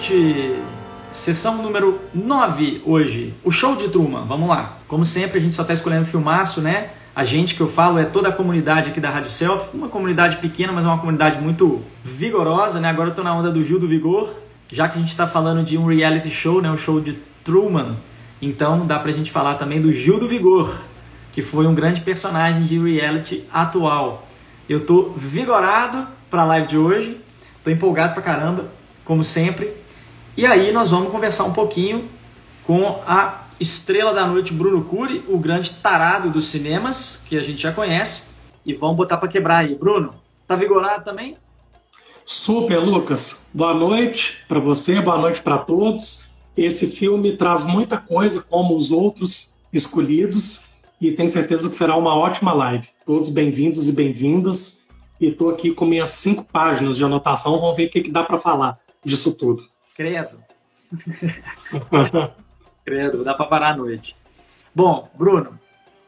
noite. Sessão número 9 hoje. O show de Truman. Vamos lá. Como sempre, a gente só está escolhendo filmaço, né? A gente que eu falo é toda a comunidade aqui da Rádio Self. Uma comunidade pequena, mas é uma comunidade muito vigorosa, né? Agora eu tô na onda do Gil do Vigor. Já que a gente está falando de um reality show, né? O show de Truman. Então dá pra gente falar também do Gil do Vigor, que foi um grande personagem de reality atual. Eu tô vigorado para a live de hoje. Tô empolgado pra caramba, como sempre. E aí nós vamos conversar um pouquinho com a estrela da noite Bruno Cury, o grande tarado dos cinemas, que a gente já conhece, e vamos botar para quebrar aí. Bruno, tá vigorado também? Super, Lucas. Boa noite para você, boa noite para todos. Esse filme traz muita coisa, como os outros escolhidos, e tenho certeza que será uma ótima live. Todos bem-vindos e bem-vindas. E estou aqui com minhas cinco páginas de anotação. Vamos ver o que, que dá para falar disso tudo. Credo. Credo, dá para parar a noite. Bom, Bruno,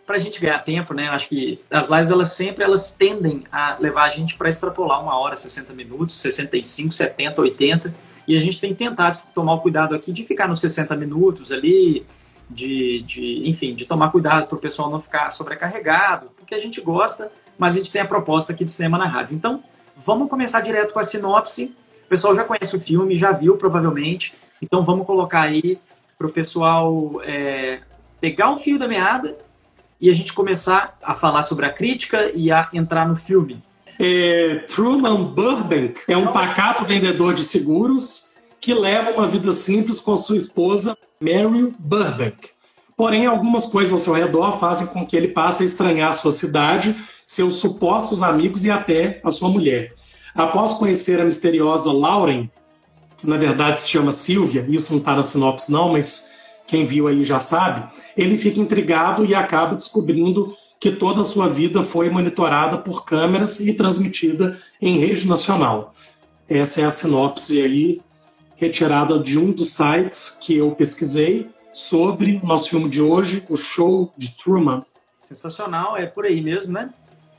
para a gente ganhar tempo, né? Acho que as lives elas sempre elas tendem a levar a gente para extrapolar uma hora, 60 minutos, 65, 70, 80. E a gente tem tentado tomar o cuidado aqui de ficar nos 60 minutos ali, de, de enfim, de tomar cuidado para o pessoal não ficar sobrecarregado, porque a gente gosta, mas a gente tem a proposta aqui de cinema na rádio. Então, vamos começar direto com a sinopse. O pessoal já conhece o filme, já viu provavelmente. Então, vamos colocar aí para o pessoal é, pegar o fio da meada e a gente começar a falar sobre a crítica e a entrar no filme. É, Truman Burbank é um pacato vendedor de seguros que leva uma vida simples com sua esposa Mary Burbank. Porém, algumas coisas ao seu redor fazem com que ele passe a estranhar sua cidade, seus supostos amigos e até a sua mulher. Após conhecer a misteriosa Lauren, que na verdade se chama Sylvia, isso não está na sinopse não, mas quem viu aí já sabe, ele fica intrigado e acaba descobrindo que toda a sua vida foi monitorada por câmeras e transmitida em rede nacional. Essa é a sinopse aí retirada de um dos sites que eu pesquisei sobre o nosso filme de hoje, o show de Truman. Sensacional, é por aí mesmo, né?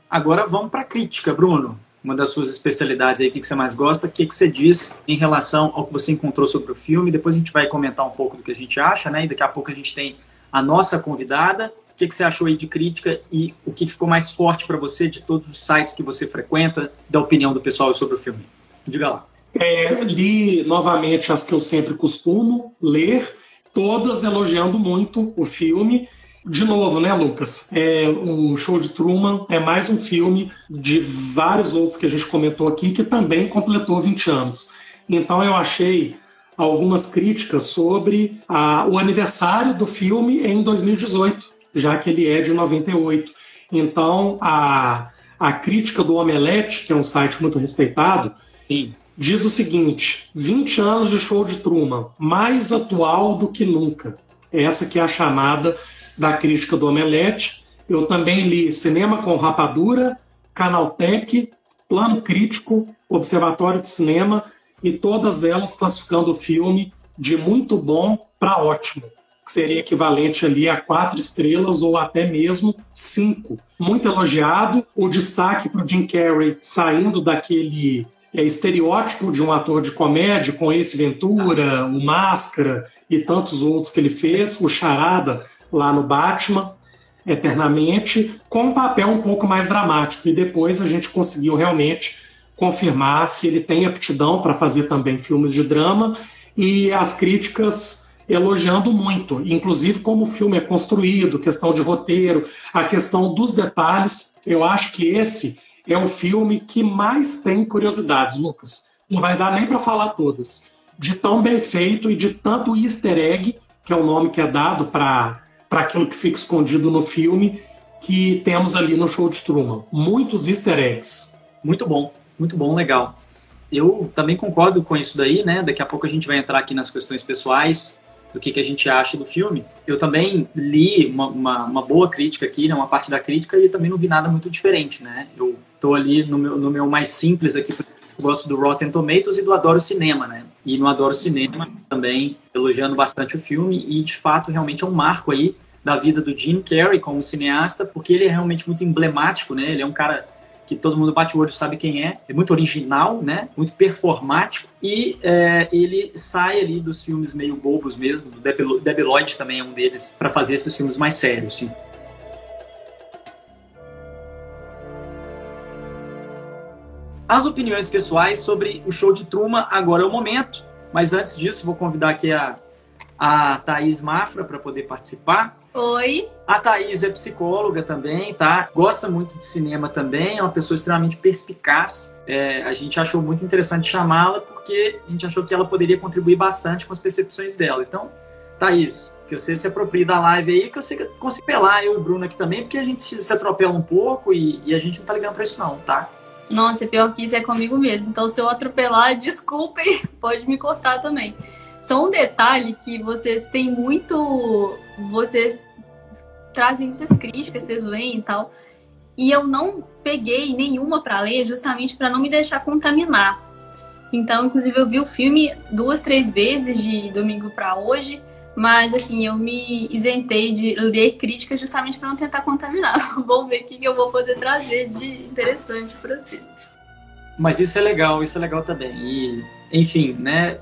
Agora vamos para a crítica, Bruno uma das suas especialidades aí, o que, que você mais gosta, o que, que você diz em relação ao que você encontrou sobre o filme. Depois a gente vai comentar um pouco do que a gente acha, né? E daqui a pouco a gente tem a nossa convidada. O que, que você achou aí de crítica e o que, que ficou mais forte para você de todos os sites que você frequenta, da opinião do pessoal sobre o filme? Diga lá. É, li novamente as que eu sempre costumo ler, todas elogiando muito o filme de novo, né, Lucas? É, o Show de Truman é mais um filme de vários outros que a gente comentou aqui que também completou 20 anos. Então eu achei algumas críticas sobre a, o aniversário do filme em 2018, já que ele é de 98. Então a, a crítica do Omelete, que é um site muito respeitado, Sim. diz o seguinte: 20 anos de Show de Truman, mais atual do que nunca. Essa que é a chamada da crítica do Omelete. Eu também li Cinema com Rapadura, Canaltech, Plano Crítico, Observatório de Cinema e todas elas classificando o filme de muito bom para ótimo, que seria equivalente ali a quatro estrelas ou até mesmo cinco. Muito elogiado. O destaque para o Jim Carrey saindo daquele é, estereótipo de um ator de comédia com esse Ventura, o Máscara e tantos outros que ele fez, o Charada lá no Batman, eternamente, com um papel um pouco mais dramático. E depois a gente conseguiu realmente confirmar que ele tem aptidão para fazer também filmes de drama e as críticas elogiando muito, inclusive como o filme é construído, questão de roteiro, a questão dos detalhes. Eu acho que esse é o filme que mais tem curiosidades, Lucas. Não vai dar nem para falar todas. De tão bem feito e de tanto easter egg, que é o nome que é dado para para aquilo que fica escondido no filme que temos ali no show de Truman. Muitos easter eggs. Muito bom, muito bom, legal. Eu também concordo com isso daí, né? Daqui a pouco a gente vai entrar aqui nas questões pessoais, do que, que a gente acha do filme. Eu também li uma, uma, uma, boa crítica aqui, né? Uma parte da crítica e também não vi nada muito diferente, né? Eu tô ali no meu, no meu mais simples aqui, gosto do Rotten Tomatoes e do Adoro Cinema, né? E no Adoro Cinema também elogiando bastante o filme e de fato realmente é um marco aí da vida do Jim Carrey como cineasta, porque ele é realmente muito emblemático, né? Ele é um cara que todo mundo bate o olho sabe quem é, é muito original, né? Muito performático e é, ele sai ali dos filmes meio bobos mesmo. O Debi Lloyd também é um deles para fazer esses filmes mais sérios, sim. As opiniões pessoais sobre o show de Truman agora é o momento, mas antes disso vou convidar aqui a a Thaís Mafra para poder participar. Oi. A Thaís é psicóloga também, tá? Gosta muito de cinema também, é uma pessoa extremamente perspicaz. É, a gente achou muito interessante chamá-la porque a gente achou que ela poderia contribuir bastante com as percepções dela. Então, Thaís, que você se aproprie da live aí, que você consiga pelar eu e o Bruno aqui também, porque a gente se atropela um pouco e, e a gente não tá ligando para isso não, tá? Nossa, pior que isso é comigo mesmo. Então, se eu atropelar, desculpem, pode me cortar também. Só um detalhe que vocês têm muito. Vocês trazem muitas críticas, vocês leem e tal. E eu não peguei nenhuma para ler justamente para não me deixar contaminar. Então, inclusive, eu vi o filme duas, três vezes de domingo para hoje, mas assim, eu me isentei de ler críticas justamente para não tentar contaminar. Vamos ver o que eu vou poder trazer de interessante para vocês. Mas isso é legal, isso é legal também. E, enfim, né?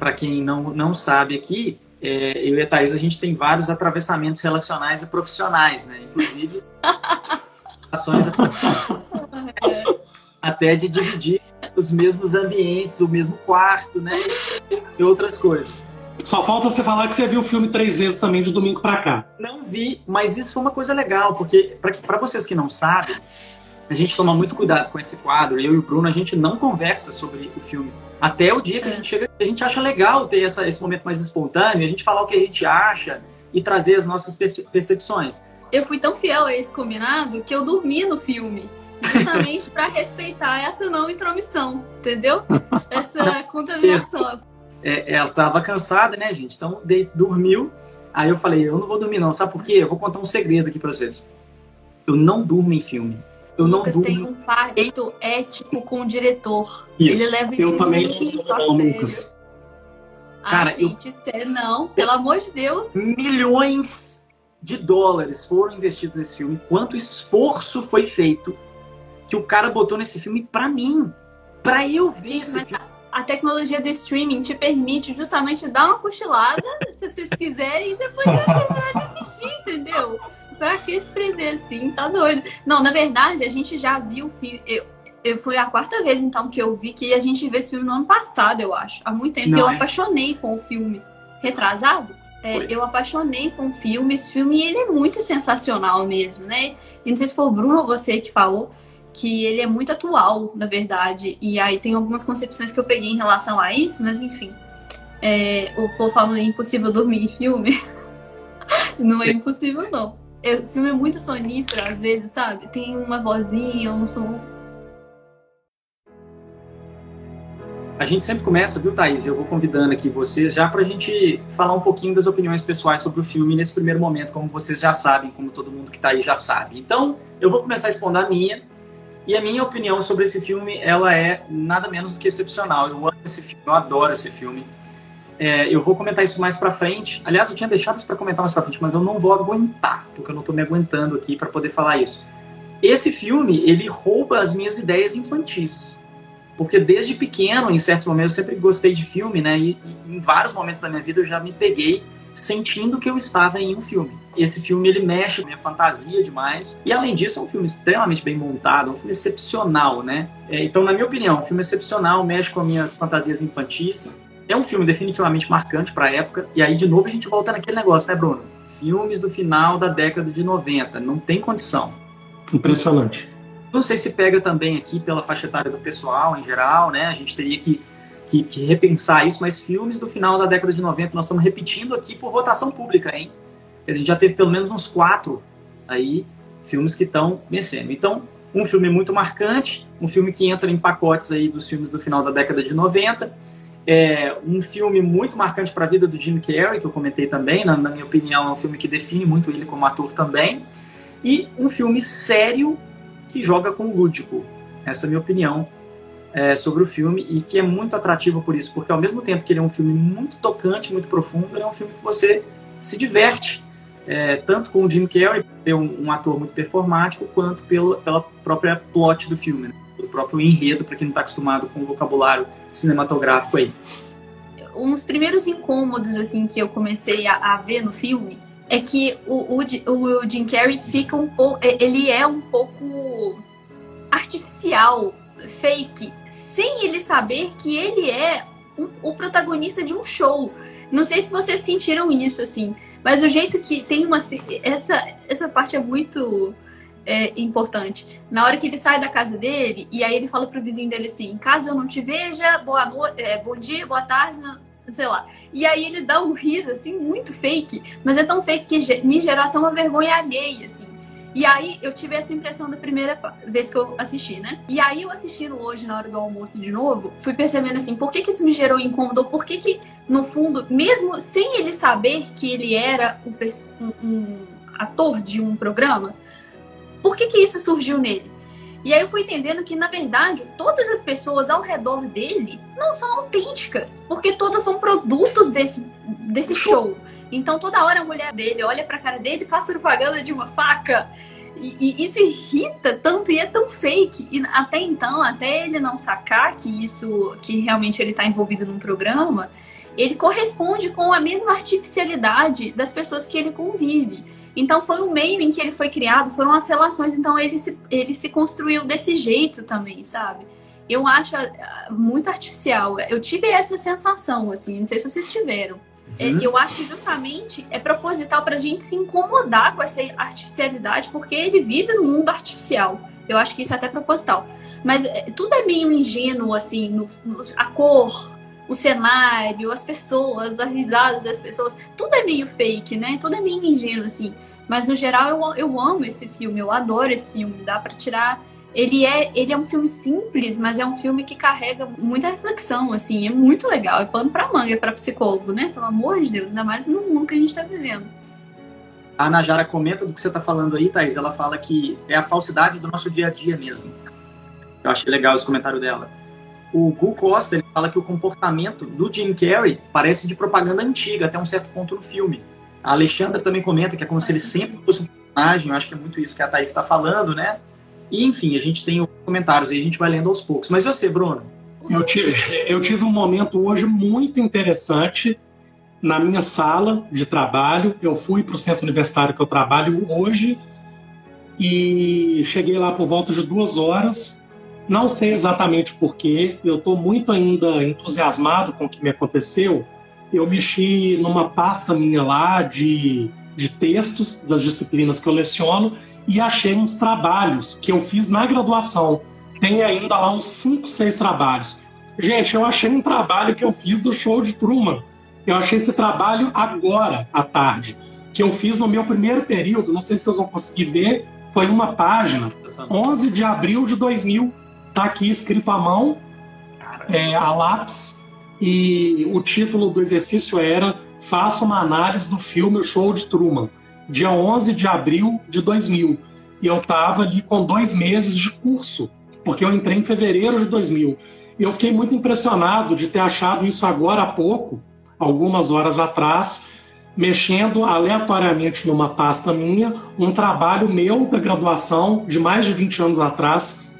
para quem não, não sabe aqui, é, eu e a Thaís, a gente tem vários atravessamentos relacionais e profissionais, né? Inclusive, ações até de dividir os mesmos ambientes, o mesmo quarto, né? E outras coisas. Só falta você falar que você viu o filme três vezes também de domingo para cá. Não vi, mas isso foi uma coisa legal, porque para vocês que não sabem, a gente toma muito cuidado com esse quadro. Eu e o Bruno, a gente não conversa sobre o filme até o dia que é. a gente chega, a gente acha legal ter essa, esse momento mais espontâneo, a gente falar o que a gente acha e trazer as nossas percepções. Eu fui tão fiel a esse combinado que eu dormi no filme, justamente para respeitar essa não intromissão, entendeu? Essa contaminação. É, ela estava cansada, né, gente? Então, de, dormiu. Aí eu falei, eu não vou dormir não, sabe por quê? Eu vou contar um segredo aqui para vocês. Eu não durmo em filme. Eu Lucas não tem um pacto em... ético com o diretor. Isso. Ele leva eu também não, Lucas. Ah, Cara, gente, eu... Cê, não, pelo amor de Deus. Milhões de dólares foram investidos nesse filme. Quanto esforço foi feito que o cara botou nesse filme pra mim. Pra eu ver esse filme. A tecnologia do streaming te permite justamente dar uma cochilada, se vocês quiserem, e depois terminar de assistir, entendeu? pra que se prender assim? Tá doido. Não, na verdade, a gente já viu o filme. Eu, eu foi a quarta vez, então, que eu vi que a gente viu esse filme no ano passado, eu acho. Há muito tempo. Não, eu é? apaixonei com o filme. Retrasado? É, eu apaixonei com o filme. Esse filme ele é muito sensacional mesmo, né? E não sei se foi o Bruno ou você que falou que ele é muito atual, na verdade. E aí tem algumas concepções que eu peguei em relação a isso, mas enfim. É, o povo falando é impossível dormir em filme. não é impossível, não. O filme é muito sonífero, às vezes, sabe? Tem uma vozinha, um som. A gente sempre começa, viu, Thaís? Eu vou convidando aqui vocês já para a gente falar um pouquinho das opiniões pessoais sobre o filme nesse primeiro momento, como vocês já sabem, como todo mundo que está aí já sabe. Então, eu vou começar a responder a minha. E a minha opinião sobre esse filme, ela é nada menos do que excepcional. Eu amo esse filme, eu adoro esse filme. É, eu vou comentar isso mais pra frente. Aliás, eu tinha deixado isso para comentar mais pra frente, mas eu não vou aguentar, porque eu não tô me aguentando aqui para poder falar isso. Esse filme, ele rouba as minhas ideias infantis. Porque desde pequeno, em certos momentos, eu sempre gostei de filme, né? E, e, em vários momentos da minha vida eu já me peguei sentindo que eu estava em um filme. Esse filme, ele mexe com a minha fantasia demais. E além disso, é um filme extremamente bem montado, um filme excepcional, né? É, então, na minha opinião, um filme excepcional, mexe com as minhas fantasias infantis. É um filme definitivamente marcante para a época. E aí, de novo, a gente volta naquele negócio, né, Bruno? Filmes do final da década de 90. Não tem condição. Impressionante. Não sei se pega também aqui pela faixa etária do pessoal em geral, né? A gente teria que, que, que repensar isso, mas filmes do final da década de 90 nós estamos repetindo aqui por votação pública, hein? A gente já teve pelo menos uns quatro aí filmes que estão vencendo. Então, um filme muito marcante, um filme que entra em pacotes aí dos filmes do final da década de 90 é um filme muito marcante para a vida do Jim Carrey, que eu comentei também, na, na, minha opinião, é um filme que define muito ele como ator também. E um filme sério que joga com o lúdico. Essa é a minha opinião é, sobre o filme e que é muito atrativo por isso, porque ao mesmo tempo que ele é um filme muito tocante, muito profundo, ele é um filme que você se diverte é, tanto com o Jim Carrey, ser um, um, ator muito performático, quanto pelo, pela própria plot do filme, né? pelo próprio enredo, para quem não está acostumado com o vocabulário cinematográfico aí. Um dos primeiros incômodos assim que eu comecei a, a ver no filme é que o, o, o Jim Carrey fica um pouco. Ele é um pouco artificial, fake, sem ele saber que ele é um, o protagonista de um show. Não sei se vocês sentiram isso, assim, mas o jeito que tem uma. Essa, essa parte é muito é, importante. Na hora que ele sai da casa dele, e aí ele fala pro vizinho dele assim: caso eu não te veja, boa noite, é, bom dia, boa tarde, sei lá. E aí ele dá um riso, assim, muito fake, mas é tão fake que me gerou até uma vergonha alheia, assim. E aí eu tive essa impressão da primeira vez que eu assisti, né? E aí eu assistindo hoje na hora do almoço de novo, fui percebendo assim, por que, que isso me gerou incômodo? Ou por que que, no fundo, mesmo sem ele saber que ele era um, um, ator de um programa, por que que isso surgiu nele? E aí eu fui entendendo que, na verdade, todas as pessoas ao redor dele não são autênticas, porque todas são produtos desse, desse show. Então toda hora a mulher dele olha pra cara dele e faz propaganda de uma faca. E, e, isso irrita tanto e é tão fake. E até então, até ele não sacar que isso, que realmente ele tá envolvido num programa, ele corresponde com a mesma artificialidade das pessoas que ele convive. Então foi o meio em que ele foi criado, foram as relações, então ele se, ele se construiu desse jeito também, sabe? Eu acho ah, muito artificial. Eu tive essa sensação, assim, não sei se vocês tiveram. Uhum. Eu acho que justamente é proposital para a gente se incomodar com essa artificialidade, porque ele vive num mundo artificial. Eu acho que isso é até proposital. Mas é, tudo é meio ingênuo, assim, no, no, a cor, o cenário, as pessoas, a risada das pessoas, tudo é meio fake, né? Tudo é meio ingênuo, assim. Mas no geral eu, eu amo esse filme, eu adoro esse filme. Dá para tirar. Ele é, ele é um filme simples, mas é um filme que carrega muita reflexão, assim. É muito legal. É pano pra manga, é pra psicólogo, né? Pelo amor de Deus, ainda mais no mundo que a gente tá vivendo. A Najara comenta do que você tá falando aí, Thaís. Ela fala que é a falsidade do nosso dia a dia mesmo. Eu achei legal esse comentário dela o Gu Costa ele fala que o comportamento do Jim Carrey parece de propaganda antiga, até um certo ponto no filme. A Alexandra também comenta que é como se ele sempre fosse um personagem, eu acho que é muito isso que a Thaís está falando, né? E, enfim, a gente tem os comentários aí, a gente vai lendo aos poucos. Mas você, Bruno? Eu tive, eu tive um momento hoje muito interessante na minha sala de trabalho. Eu fui para o centro universitário que eu trabalho hoje e cheguei lá por volta de duas horas não sei exatamente porquê, eu estou muito ainda entusiasmado com o que me aconteceu. Eu mexi numa pasta minha lá de, de textos das disciplinas que eu leciono e achei uns trabalhos que eu fiz na graduação. Tem ainda lá uns 5, 6 trabalhos. Gente, eu achei um trabalho que eu fiz do show de Truman. Eu achei esse trabalho agora, à tarde, que eu fiz no meu primeiro período. Não sei se vocês vão conseguir ver. Foi uma página, 11 de abril de 2000 Tá aqui escrito à mão, é, a lápis, e o título do exercício era Faça uma análise do filme O Show de Truman, dia 11 de abril de 2000. E eu estava ali com dois meses de curso, porque eu entrei em fevereiro de 2000. E eu fiquei muito impressionado de ter achado isso agora há pouco, algumas horas atrás, mexendo aleatoriamente numa pasta minha, um trabalho meu da graduação de mais de 20 anos atrás,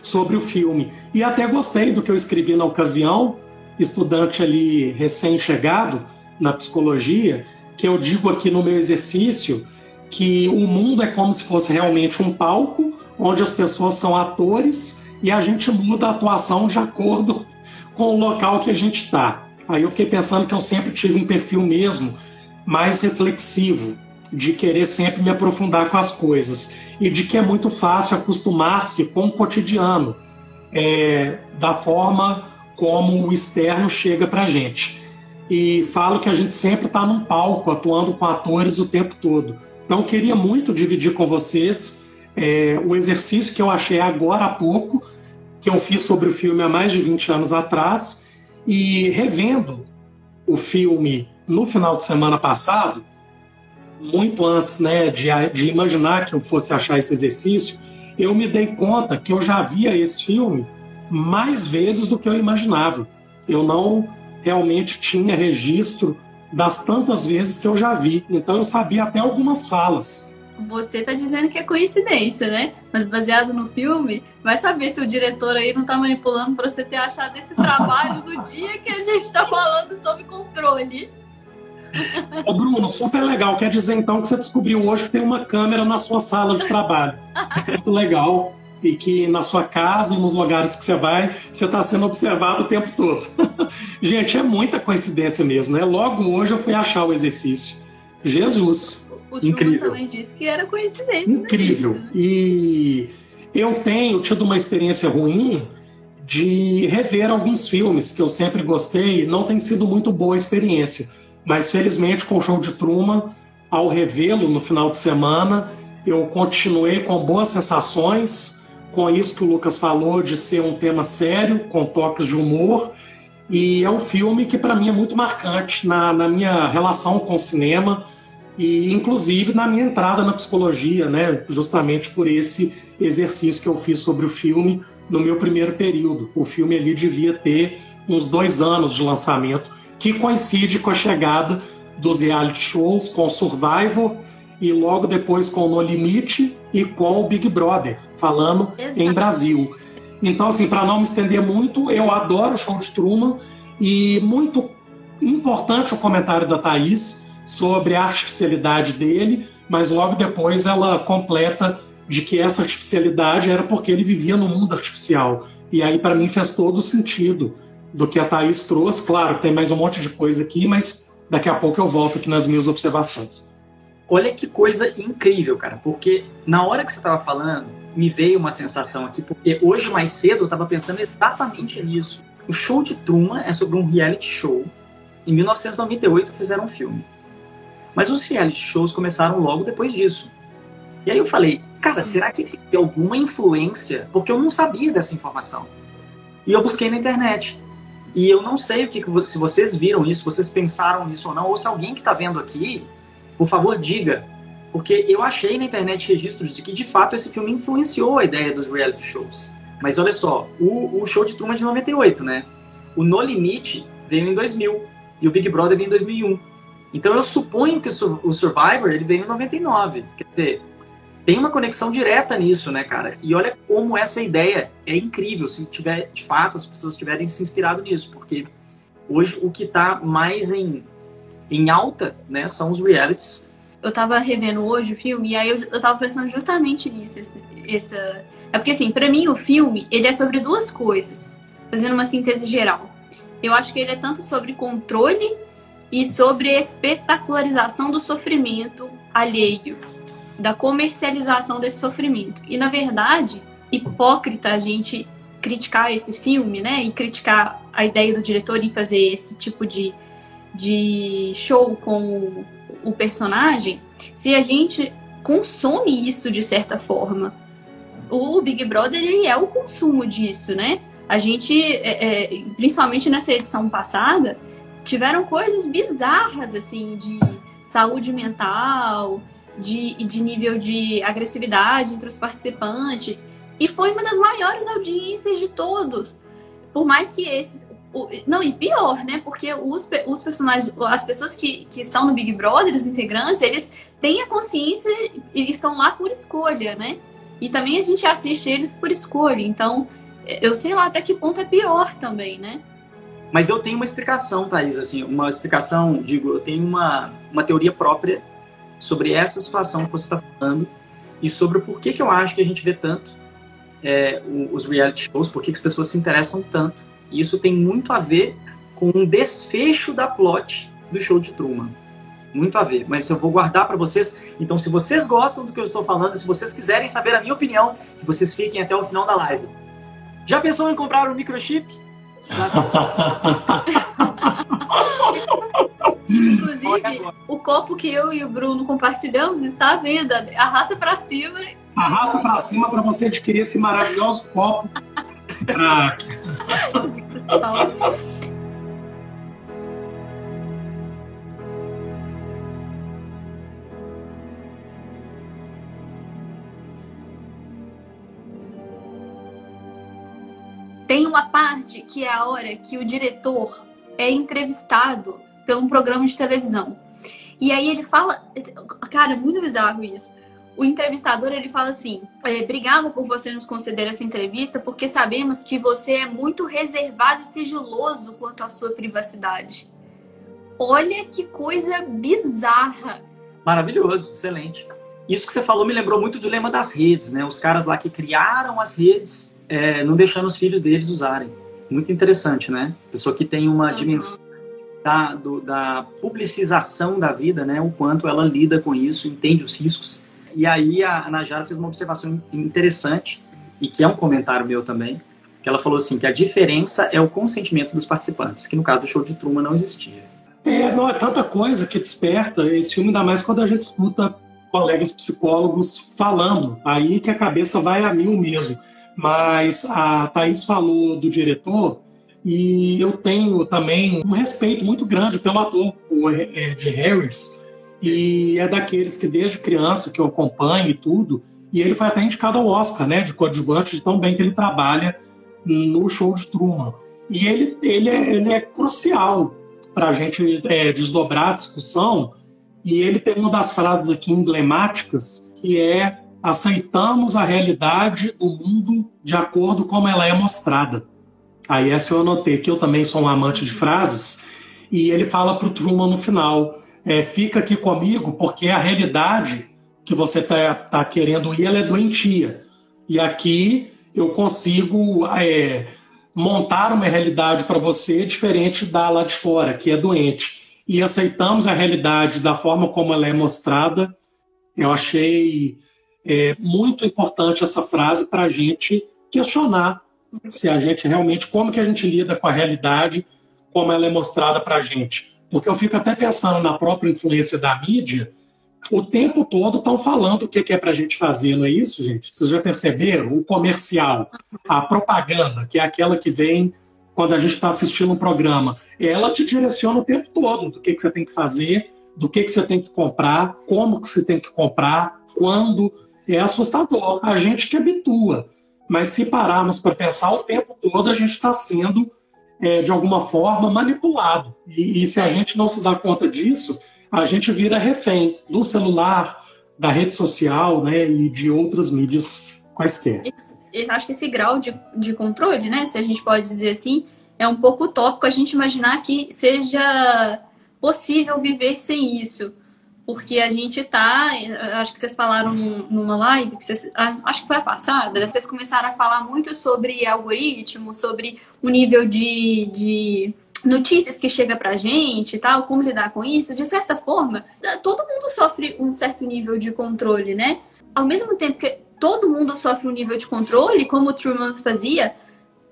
sobre o filme. E até gostei do que eu escrevi na ocasião, estudante ali recém-chegado na psicologia, que eu digo aqui no meu exercício que o mundo é como se fosse realmente um palco onde as pessoas são atores e a gente muda a atuação de acordo com o local que a gente está. Aí eu fiquei pensando que eu sempre tive um perfil mesmo mais reflexivo, de querer sempre me aprofundar com as coisas e de que é muito fácil acostumar-se com o cotidiano, é, da forma como o externo chega para a gente. E falo que a gente sempre está num palco, atuando com atores o tempo todo. Então, queria muito dividir com vocês é, o exercício que eu achei agora há pouco, que eu fiz sobre o filme há mais de 20 anos atrás, e revendo o filme no final de semana passado, muito antes né, de, de imaginar que eu fosse achar esse exercício, eu me dei conta que eu já via esse filme mais vezes do que eu imaginava. Eu não realmente tinha registro das tantas vezes que eu já vi. Então eu sabia até algumas falas. Você tá dizendo que é coincidência, né? Mas baseado no filme, vai saber se o diretor aí não tá manipulando para você ter achado esse trabalho no dia que a gente tá falando sobre controle. Ô Bruno, super legal. Quer dizer então que você descobriu hoje que tem uma câmera na sua sala de trabalho. Muito legal. E que na sua casa e nos lugares que você vai, você está sendo observado o tempo todo. Gente, é muita coincidência mesmo, né? Logo hoje eu fui achar o exercício. Jesus. O Incrível. também disse que era coincidência. Né? Incrível. Né? E eu tenho tido uma experiência ruim de rever alguns filmes que eu sempre gostei. Não tem sido muito boa a experiência mas felizmente com o show de Truman, ao revê-lo no final de semana, eu continuei com boas sensações, com isso que o Lucas falou de ser um tema sério, com toques de humor, e é um filme que para mim é muito marcante na, na, minha relação com o cinema e inclusive na minha entrada na psicologia, né? Justamente por esse exercício que eu fiz sobre o filme no meu primeiro período. O filme ali devia ter uns dois anos de lançamento que coincide com a chegada dos reality shows, com Survivor e logo depois com No Limite e com o Big Brother, falando Exato. em Brasil. Então, assim, para não me estender muito, eu adoro o show de Truman e muito importante o comentário da Thaís sobre a artificialidade dele, mas logo depois ela completa de que essa artificialidade era porque ele vivia no mundo artificial. E aí, para mim, fez todo o sentido do que a Thaís trouxe. Claro, tem mais um monte de coisa aqui, mas daqui a pouco eu volto aqui nas minhas observações. Olha que coisa incrível, cara, porque na hora que você estava falando, me veio uma sensação aqui, porque hoje mais cedo eu estava pensando exatamente nisso. O show de Truman é sobre um reality show. Em 1998 fizeram um filme. Mas os reality shows começaram logo depois disso. E aí eu falei, cara, será que tem alguma influência? Porque eu não sabia dessa informação. E eu busquei na internet. E eu não sei o que, se vocês viram isso, vocês pensaram nisso ou não, ou se alguém que está vendo aqui, por favor, diga. Porque eu achei na internet registros de que, de fato, esse filme influenciou a ideia dos reality shows. Mas olha só, o, o show de Truman de 98, né? O No Limite veio em 2000 e o Big Brother veio em 2001. Então eu suponho que o Survivor ele veio em 99. Quer dizer, tem uma conexão direta nisso, né, cara? E olha como essa ideia é incrível, se tiver, de fato, as pessoas tiverem se inspirado nisso, porque hoje o que está mais em, em alta, né, são os realities. Eu tava revendo hoje o filme e aí eu, eu tava pensando justamente nisso, essa... É porque, assim, para mim o filme, ele é sobre duas coisas, fazendo uma síntese geral. Eu acho que ele é tanto sobre controle e sobre espetacularização do sofrimento alheio da comercialização desse sofrimento. E na verdade, hipócrita a gente criticar esse filme, né? E criticar a ideia do diretor em fazer esse tipo de, de show com o personagem, se a gente consome isso de certa forma. O Big Brother ele é o consumo disso, né? A gente, é, é, principalmente nessa edição passada, tiveram coisas bizarras assim de saúde mental, de, de nível de agressividade entre os participantes. E foi uma das maiores audiências de todos. Por mais que esses. Não, e pior, né? Porque os, os personagens, as pessoas que, que estão no Big Brother, os integrantes, eles têm a consciência e estão lá por escolha, né? E também a gente assiste eles por escolha. Então, eu sei lá até que ponto é pior também, né? Mas eu tenho uma explicação, Thaís, assim, uma explicação, digo, eu tenho uma, uma teoria própria sobre essa situação que você está falando e sobre o porquê que eu acho que a gente vê tanto é, os reality shows, por que as pessoas se interessam tanto. E isso tem muito a ver com um desfecho da plot do show de Truman. Muito a ver, mas eu vou guardar para vocês. Então, se vocês gostam do que eu estou falando, se vocês quiserem saber a minha opinião, que vocês fiquem até o final da live. Já pensou em comprar um microchip? Inclusive, o copo que eu e o Bruno compartilhamos está à venda. Arrasta para cima. Arrasta para cima para você adquirir esse maravilhoso copo. Ah. Tem uma parte que é a hora que o diretor é entrevistado pelo um programa de televisão. E aí ele fala, cara, muito bizarro isso. O entrevistador ele fala assim: é, obrigado por você nos conceder essa entrevista, porque sabemos que você é muito reservado e sigiloso quanto à sua privacidade. Olha que coisa bizarra. Maravilhoso, excelente. Isso que você falou me lembrou muito o dilema das redes, né? Os caras lá que criaram as redes, é, não deixando os filhos deles usarem. Muito interessante, né? Pessoa que tem uma uhum. dimensão da, do, da publicização da vida, né? O quanto ela lida com isso, entende os riscos. E aí a Najara fez uma observação interessante, e que é um comentário meu também, que ela falou assim, que a diferença é o consentimento dos participantes, que no caso do show de Truman não existia. É, não é tanta coisa que desperta esse filme, ainda mais quando a gente escuta colegas psicólogos falando, aí que a cabeça vai a mil mesmo. Mas a Thaís falou do diretor, e eu tenho também um respeito muito grande pelo ator, Ed Harris, e é daqueles que desde criança que eu acompanho e tudo, e ele foi até indicado ao Oscar, né, de coadjuvante, de tão bem que ele trabalha no show de Truman. E ele, ele, é, ele é crucial para a gente é, desdobrar a discussão, e ele tem uma das frases aqui emblemáticas, que é aceitamos a realidade do mundo de acordo como ela é mostrada. Aí essa eu anotei que eu também sou um amante de frases, e ele fala para o Truman no final, é, fica aqui comigo porque a realidade que você está tá querendo ir ela é doentia. E aqui eu consigo é, montar uma realidade para você diferente da lá de fora, que é doente. E aceitamos a realidade da forma como ela é mostrada. Eu achei é, muito importante essa frase para a gente questionar se a gente realmente, como que a gente lida com a realidade, como ela é mostrada para a gente. Porque eu fico até pensando na própria influência da mídia, o tempo todo estão falando o que é para a gente fazer, não é isso, gente? Vocês já perceberam? O comercial, a propaganda, que é aquela que vem quando a gente está assistindo um programa, ela te direciona o tempo todo do que, que você tem que fazer, do que, que você tem que comprar, como que você tem que comprar, quando. É assustador. A gente que habitua. Mas se pararmos para pensar o tempo todo, a gente está sendo, é, de alguma forma, manipulado. E, e se a gente não se dá conta disso, a gente vira refém do celular, da rede social né, e de outras mídias quaisquer. Eu acho que esse grau de, de controle, né, se a gente pode dizer assim, é um pouco utópico a gente imaginar que seja possível viver sem isso porque a gente tá, acho que vocês falaram numa live, que vocês, acho que foi a passada, vocês começaram a falar muito sobre algoritmo, sobre o nível de, de notícias que chega pra gente e tal, como lidar com isso. De certa forma, todo mundo sofre um certo nível de controle, né? Ao mesmo tempo que todo mundo sofre um nível de controle, como o Truman fazia,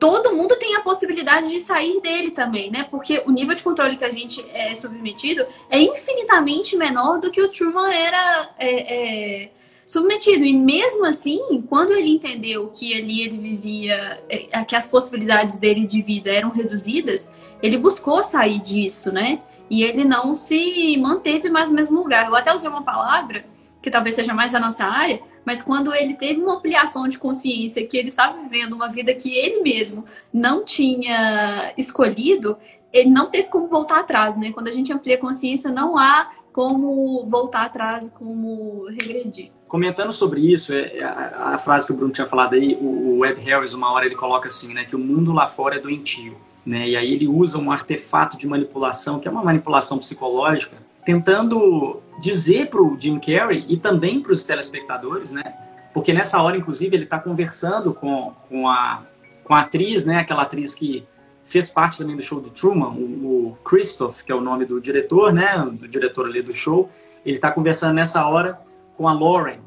todo mundo tem a possibilidade de sair dele também, né? Porque o nível de controle que a gente é submetido é infinitamente menor do que o Truman era é, é, submetido. E mesmo assim, quando ele entendeu que ali ele vivia, é, que as possibilidades dele de vida eram reduzidas, ele buscou sair disso, né? E ele não se manteve mais no mesmo lugar. Eu até usei uma palavra que talvez seja mais a nossa área, mas quando ele teve uma ampliação de consciência, que ele estava vivendo uma vida que ele mesmo não tinha escolhido, ele não teve como voltar atrás, né? Quando a gente amplia a consciência, não há como voltar atrás, como regredir. Comentando sobre isso, é, é a, frase que o Bruno tinha falado aí, o, Ed Harris, uma hora ele coloca assim, né, que o mundo lá fora é doentio, né? E aí ele usa um artefato de manipulação, que é uma manipulação psicológica, tentando dizer para o Jim Carrey e também para os telespectadores, né? Porque nessa hora, inclusive, ele está conversando com, com, a, com a atriz, né? Aquela atriz que fez parte também do show de Truman, o, o Christoph, que é o nome do diretor, né? Do diretor ali do show. Ele está conversando nessa hora com a Lauren,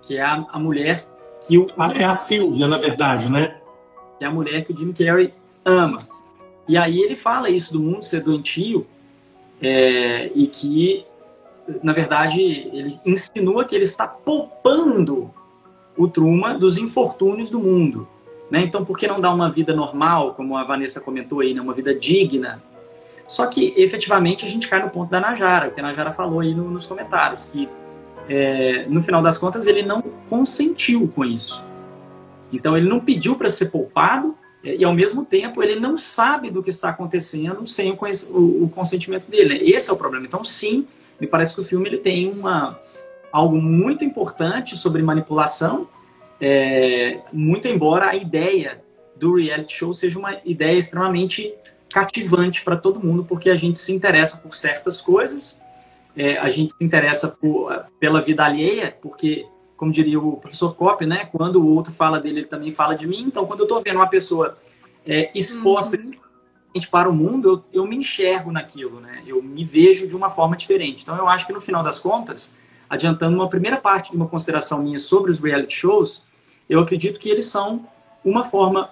que é a, a mulher que o... É a Silvia, na verdade, né? É a mulher que o Jim Carrey ama. E aí ele fala isso do mundo ser doentio, é, e que, na verdade, ele insinua que ele está poupando o Truman dos infortúnios do mundo. Né? Então, por que não dar uma vida normal, como a Vanessa comentou aí, né? uma vida digna? Só que, efetivamente, a gente cai no ponto da Najara, o que a Najara falou aí no, nos comentários, que, é, no final das contas, ele não consentiu com isso. Então, ele não pediu para ser poupado, e ao mesmo tempo ele não sabe do que está acontecendo sem o, o, consentimento dele. Né? Esse é o problema. Então, sim, me parece que o filme ele tem uma, algo muito importante sobre manipulação, é, muito embora a ideia do reality show seja uma ideia extremamente cativante para todo mundo, porque a gente se interessa por certas coisas, é, a gente se interessa por, pela vida alheia, porque, como diria o professor Kopp, né, quando o outro fala dele, ele também fala de mim. Então, quando eu estou vendo uma pessoa é, exposta uhum. para o mundo, eu, eu me enxergo naquilo, né? eu me vejo de uma forma diferente. Então, eu acho que no final das contas, adiantando uma primeira parte de uma consideração minha sobre os reality shows, eu acredito que eles são uma forma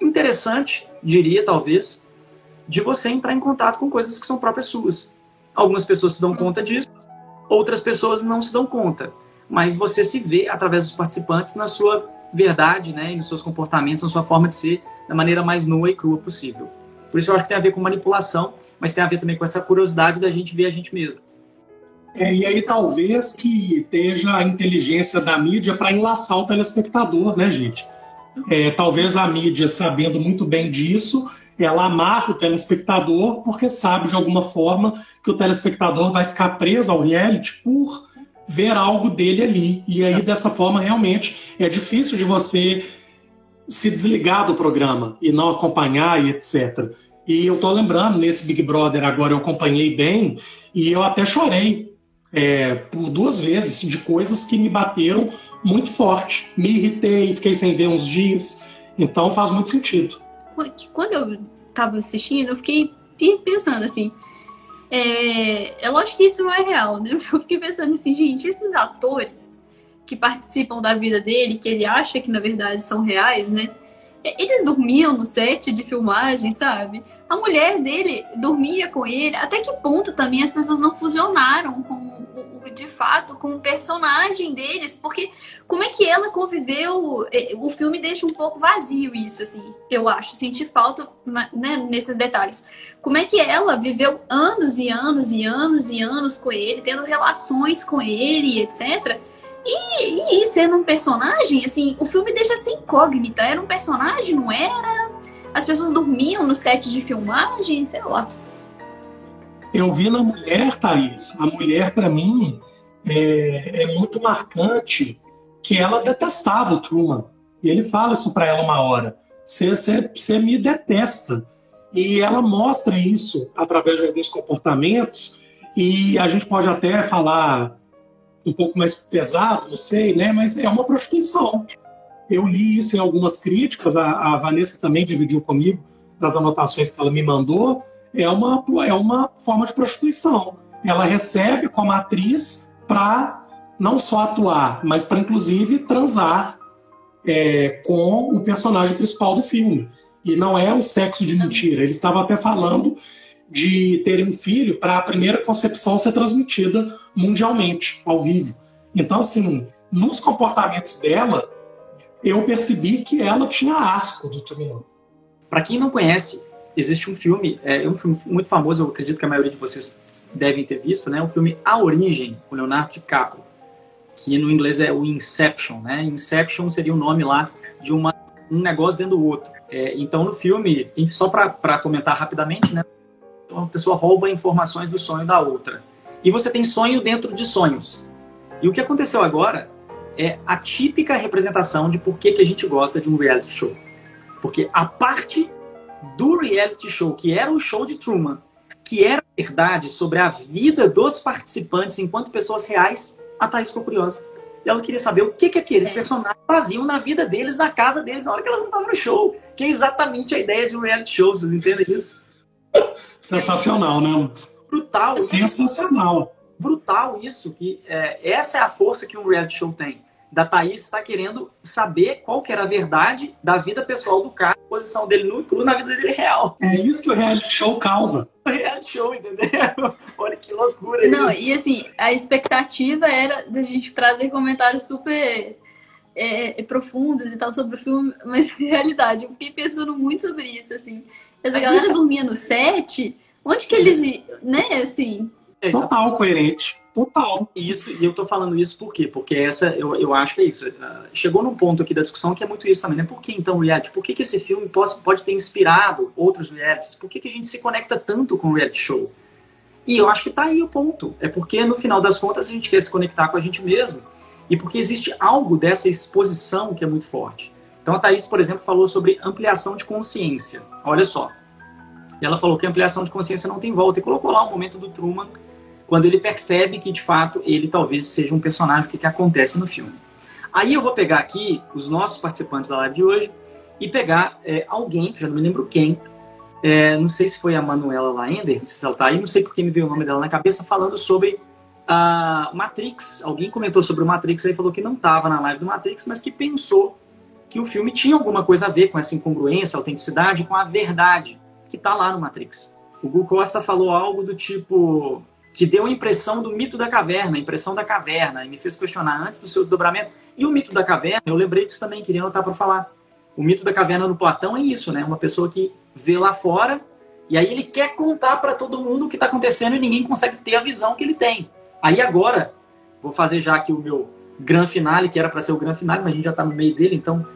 interessante, diria talvez, de você entrar em contato com coisas que são próprias suas. Algumas pessoas se dão conta disso, outras pessoas não se dão conta. Mas você se vê através dos participantes na sua verdade, né, e nos seus comportamentos, na sua forma de ser, da maneira mais nua e crua possível. Por isso eu acho que tem a ver com manipulação, mas tem a ver também com essa curiosidade da gente ver a gente mesmo. É, e aí talvez que esteja a inteligência da mídia para enlaçar o telespectador, né, gente? É, talvez a mídia, sabendo muito bem disso, ela amarra o telespectador porque sabe de alguma forma que o telespectador vai ficar preso ao reality por ver algo dele ali. E aí, dessa forma, realmente é difícil de você se desligar do programa e não acompanhar e etc. E eu tô lembrando, nesse Big Brother agora eu acompanhei bem e eu até chorei é, por duas vezes de coisas que me bateram muito forte. Me irritei, fiquei sem ver uns dias. Então faz muito sentido. Quando eu tava assistindo, eu fiquei pensando assim. É, é lógico que isso não é real, né? Eu fiquei pensando assim, gente, esses atores que participam da vida dele, que ele acha que na verdade são reais, né? Eles dormiam no set de filmagem, sabe? A mulher dele dormia com ele. Até que ponto também as pessoas não fusionaram com de fato com o personagem deles? Porque como é que ela conviveu? É, o filme deixa um pouco vazio isso, assim, eu acho. Senti falta né, nesses detalhes. Como é que ela viveu anos e anos e anos e anos com ele, tendo relações com ele, etc. E, e sendo um personagem, assim, o filme deixa ser incógnita. Era um personagem, não era? As pessoas dormiam no set de filmagem, sei lá. Eu vi na mulher, Thaís, a mulher, para mim, é, é, muito marcante que ela detestava o Truman. E ele fala isso para ela uma hora. Você me detesta. E ela mostra isso através de alguns comportamentos. E a gente pode até falar um pouco mais pesado, não sei, né? Mas é uma prostituição. Eu li isso em algumas críticas, a, a Vanessa também dividiu comigo nas anotações que ela me mandou. É uma, é uma forma de prostituição. Ela recebe como atriz para não só atuar, mas para inclusive transar é, com o personagem principal do filme. E não é um sexo de mentira. Ele estava até falando de ter um filho para a primeira concepção ser transmitida mundialmente, ao vivo. Então, assim, nos comportamentos dela, eu percebi que ela tinha asco do Truman. Para quem não conhece, existe um filme, é um filme muito famoso, eu acredito que a maioria de vocês devem ter visto, né? O filme A Origem, com Leonardo DiCaprio, que no inglês é o Inception, né? Inception seria o nome lá de uma, um negócio dentro do outro. É, então, no filme, só para comentar rapidamente, né? Uma pessoa rouba informações do sonho da outra. E você tem sonho dentro de sonhos. E o que aconteceu agora é a típica representação de por que, que a gente gosta de um reality show. Porque a parte do reality show, que era o show de Truman, que era verdade sobre a vida dos participantes enquanto pessoas reais, a Thaís ficou curiosa. E ela queria saber o que, que aqueles é. personagens faziam na vida deles, na casa deles, na hora que elas não estavam no show. Que é exatamente a ideia de um reality show, vocês entendem isso? Sensacional, né? Brutal. Sensacional. Brutal isso. que é, Essa é a força que um reality show tem da Thaís está querendo saber qual que era a verdade da vida pessoal do cara, a posição dele no cru na vida dele real. É isso que o reality show causa. O reality show, entendeu? Olha que loucura Não, isso. e assim, a expectativa era da gente trazer comentários super é, profundos e tal sobre o filme, mas na realidade, eu fiquei pensando muito sobre isso, assim. Essa galera dormia no set, onde que eles, né, assim, É, Total coerente. Total. Isso, e eu tô falando isso por quê? Porque essa, eu, eu acho que é isso. Uh, chegou num ponto aqui da discussão que é muito isso também, né? Por que então o reality? Por que, que esse filme pode, pode ter inspirado outros realities? Por que, que a gente se conecta tanto com o reality show? E eu acho que tá aí o ponto. É porque, no final das contas, a gente quer se conectar com a gente mesmo. E porque existe algo dessa exposição que é muito forte. Então a Thaís, por exemplo, falou sobre ampliação de consciência. Olha só. Ela falou que a ampliação de consciência não tem volta. E colocou lá o momento do Truman, quando ele percebe que, de fato, ele talvez seja um personagem, que, que acontece no filme. Aí eu vou pegar aqui os nossos participantes da live de hoje e pegar é, alguém, que já não me lembro quem, é, não sei se foi a Manuela Laender, se ela tá aí, não sei porque me veio o nome dela na cabeça, falando sobre a Matrix. Alguém comentou sobre o Matrix aí, falou que não estava na live do Matrix, mas que pensou que o filme tinha alguma coisa a ver com essa incongruência, autenticidade, com a verdade que está lá no Matrix. O Gu Costa falou algo do tipo que deu a impressão do mito da caverna, a impressão da caverna, e me fez questionar antes do seu desdobramento. E o mito da caverna, eu lembrei disso também, queria anotar para falar. O mito da caverna do Platão é isso, né? Uma pessoa que vê lá fora e aí ele quer contar para todo mundo o que está acontecendo e ninguém consegue ter a visão que ele tem. Aí agora, vou fazer já aqui o meu gran finale, que era para ser o gran finale, mas a gente já está no meio dele, então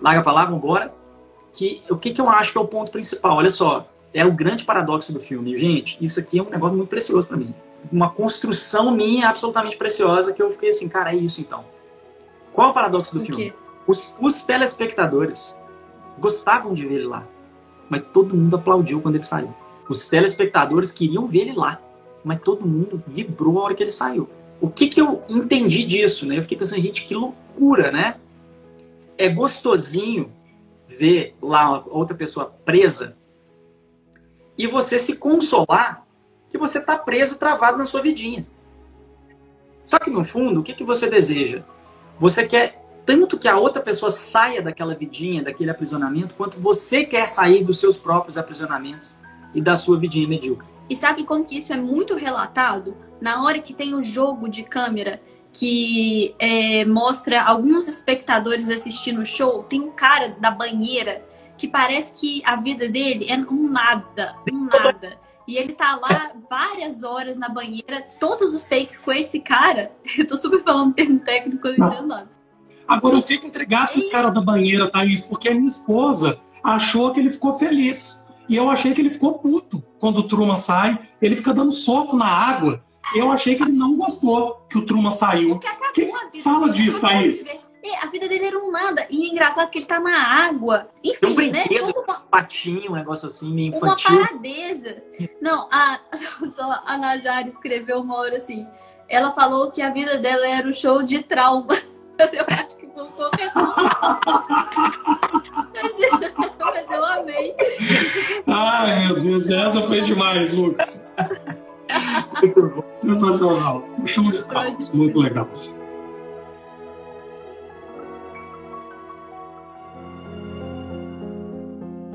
larga para lá, vamos embora. Que, o que, que eu acho que é o ponto principal? Olha só, é o grande paradoxo do filme. Gente, isso aqui é um negócio muito precioso para mim. Uma construção minha absolutamente preciosa que eu fiquei assim, cara, é isso então. Qual é o paradoxo do o filme? Os, os telespectadores gostavam de ver ele lá, mas todo mundo aplaudiu quando ele saiu. Os telespectadores queriam ver ele lá, mas todo mundo vibrou a hora que ele saiu. O que, que eu entendi disso, né? Eu fiquei pensando, gente, que loucura, né? É gostosinho ver lá outra pessoa presa e você se consolar que você está preso, travado na sua vidinha. Só que no fundo, o que, que você deseja? Você quer tanto que a outra pessoa saia daquela vidinha, daquele aprisionamento, quanto você quer sair dos seus próprios aprisionamentos e da sua vidinha medíocre. E sabe como que isso é muito relatado? Na hora que tem o jogo de câmera que é, mostra alguns espectadores assistindo o show, tem um cara da banheira que parece que a vida dele é um nada, um nada. E ele tá lá várias horas na banheira, todos os takes com esse cara. Eu tô super falando termo técnico, eu não entendo nada. Agora eu fico intrigado com esse cara da banheira, Thaís, porque a minha esposa achou que ele ficou feliz. E eu achei que ele ficou puto quando o Truman sai. Ele fica dando soco na água. Eu achei que ele não gostou que o Truman saiu. Que, fala disso, Thaís. A vida dele era um nada. E é engraçado que ele tá na água. Enfim, um brinquedo, né? uma... patinho, um negócio assim, meio infantil. Uma paradeza. Não, a, só a Najara escreveu uma hora assim. Ela falou que a vida dela era um show de trauma. Eu acho que foi qualquer mas, mas eu amei. Ai, meu Deus, essa foi demais, Lucas. Muito bom. Sensacional. Um show de palmas. Muito legal.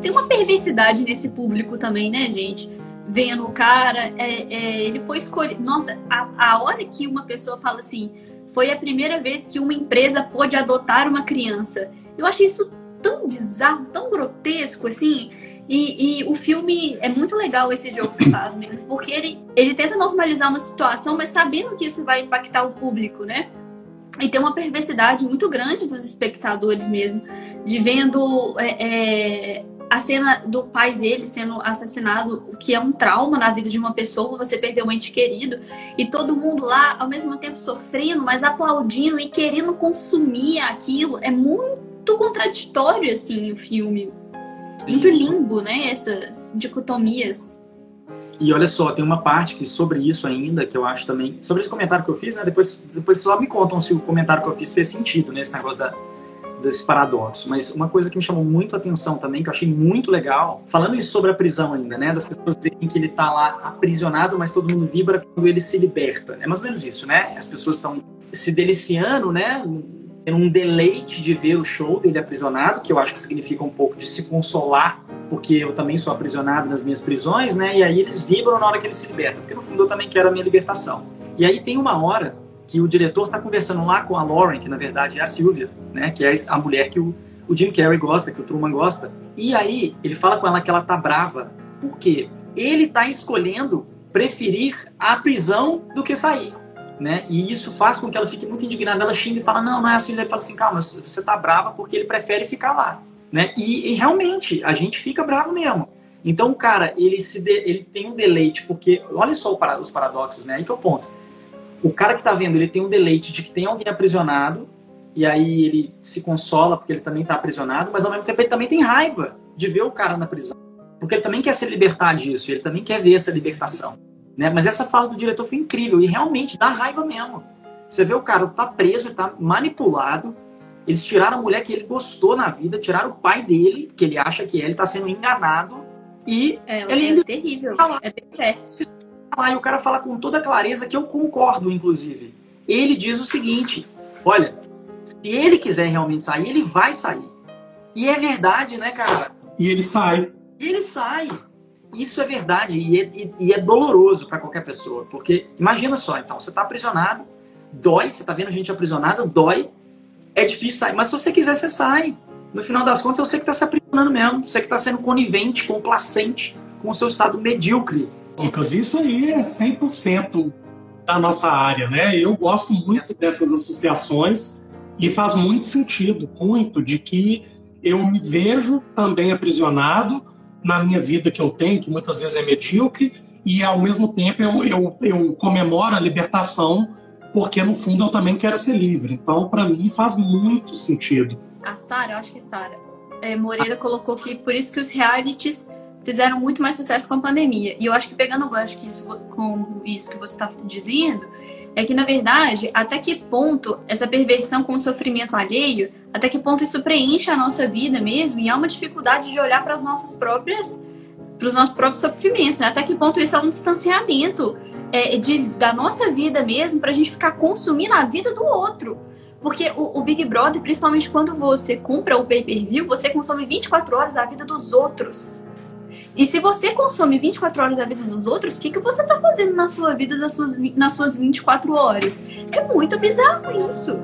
Tem uma perversidade nesse público também, né, gente? Vendo o cara, é, é, ele foi escolhido. Nossa, a, a hora que uma pessoa fala assim, foi a primeira vez que uma empresa pôde adotar uma criança. Eu achei isso tão bizarro, tão grotesco, assim. E, e, o filme é muito legal esse jogo que faz mesmo, porque ele, ele tenta normalizar uma situação, mas sabendo que isso vai impactar o público, né? E tem uma perversidade muito grande dos espectadores mesmo, de vendo é, é, a cena do pai dele sendo assassinado, o que é um trauma na vida de uma pessoa, você perdeu um ente querido, e todo mundo lá ao mesmo tempo sofrendo, mas aplaudindo e querendo consumir aquilo, é muito contraditório assim o filme muito limbo, né? Essas dicotomias. E olha só, tem uma parte que sobre isso ainda, que eu acho também. Sobre esse comentário que eu fiz, né? Depois, depois só me contam se o comentário que eu fiz fez sentido nesse negócio da, desse paradoxo. Mas uma coisa que me chamou muito a atenção também, que eu achei muito legal, falando isso sobre a prisão ainda, né? Das pessoas verem que ele tá lá aprisionado, mas todo mundo vibra quando ele se liberta. É mais ou menos isso, né? As pessoas estão se deliciando, né? um deleite de ver o show dele aprisionado, que eu acho que significa um pouco de se consolar, porque eu também sou aprisionado nas minhas prisões, né? E aí eles vibram na hora que ele se liberta, porque no fundo eu também quero a minha libertação. E aí tem uma hora que o diretor está conversando lá com a Lauren, que na verdade é a Sylvia, né? Que é a mulher que o, o Jim Carrey gosta, que o Truman gosta. E aí ele fala com ela que ela tá brava. Por quê? Ele tá escolhendo preferir a prisão do que sair. Né? E isso faz com que ela fique muito indignada. Ela xinga e fala: Não, não é assim. Ele fala assim: Calma, você tá brava porque ele prefere ficar lá. Né? E, e realmente, a gente fica bravo mesmo. Então, cara, ele, se de, ele tem um deleite, porque olha só os paradoxos, né? Aí que é o ponto. O cara que tá vendo, ele tem um deleite de que tem alguém aprisionado, e aí ele se consola porque ele também tá aprisionado, mas ao mesmo tempo ele também tem raiva de ver o cara na prisão. Porque ele também quer se libertar disso, ele também quer ver essa libertação. Né? Mas essa fala do diretor foi incrível e realmente dá raiva mesmo. Você vê o cara tá preso, ele tá manipulado. Eles tiraram a mulher que ele gostou na vida, tiraram o pai dele, que ele acha que é, ele tá sendo enganado. E é, ele é ainda terrível. É perverso. E o cara fala com toda clareza que eu concordo, inclusive. Ele diz o seguinte: olha, se ele quiser realmente sair, ele vai sair. E é verdade, né, cara? E ele sai. E ele sai. Isso é verdade e é, e, e é doloroso para qualquer pessoa, porque imagina só, então você está aprisionado, dói, você está vendo gente aprisionada, dói, é difícil sair, mas se você quiser, você sai. No final das contas, é você que está se aprisionando mesmo, você que está sendo conivente, complacente com o seu estado medíocre. Lucas, isso aí é 100% da nossa área, né? Eu gosto muito dessas associações e faz muito sentido, muito, de que eu me vejo também aprisionado na minha vida que eu tenho, que muitas vezes é medíocre, e ao mesmo tempo eu, eu, eu comemoro a libertação, porque no fundo eu também quero ser livre. Então, para mim, faz muito sentido. A Sara, acho que é Sara, é, Moreira colocou que por isso que os realities fizeram muito mais sucesso com a pandemia. E eu acho que pegando o gancho que isso, com isso que você está dizendo, é que, na verdade, até que ponto essa perversão com o sofrimento alheio, até que ponto isso preenche a nossa vida mesmo e há uma dificuldade de olhar para as nossas próprias, para os nossos próprios sofrimentos, né? até que ponto isso é um distanciamento é, de, da nossa vida mesmo para a gente ficar consumindo a vida do outro. Porque o, o, Big Brother, principalmente quando você compra o pay-per-view, você consome 24 horas a vida dos outros. E se você consome 24 horas da vida dos outros, o que, que você está fazendo na sua vida nas suas, nas suas 24 horas? É muito bizarro isso.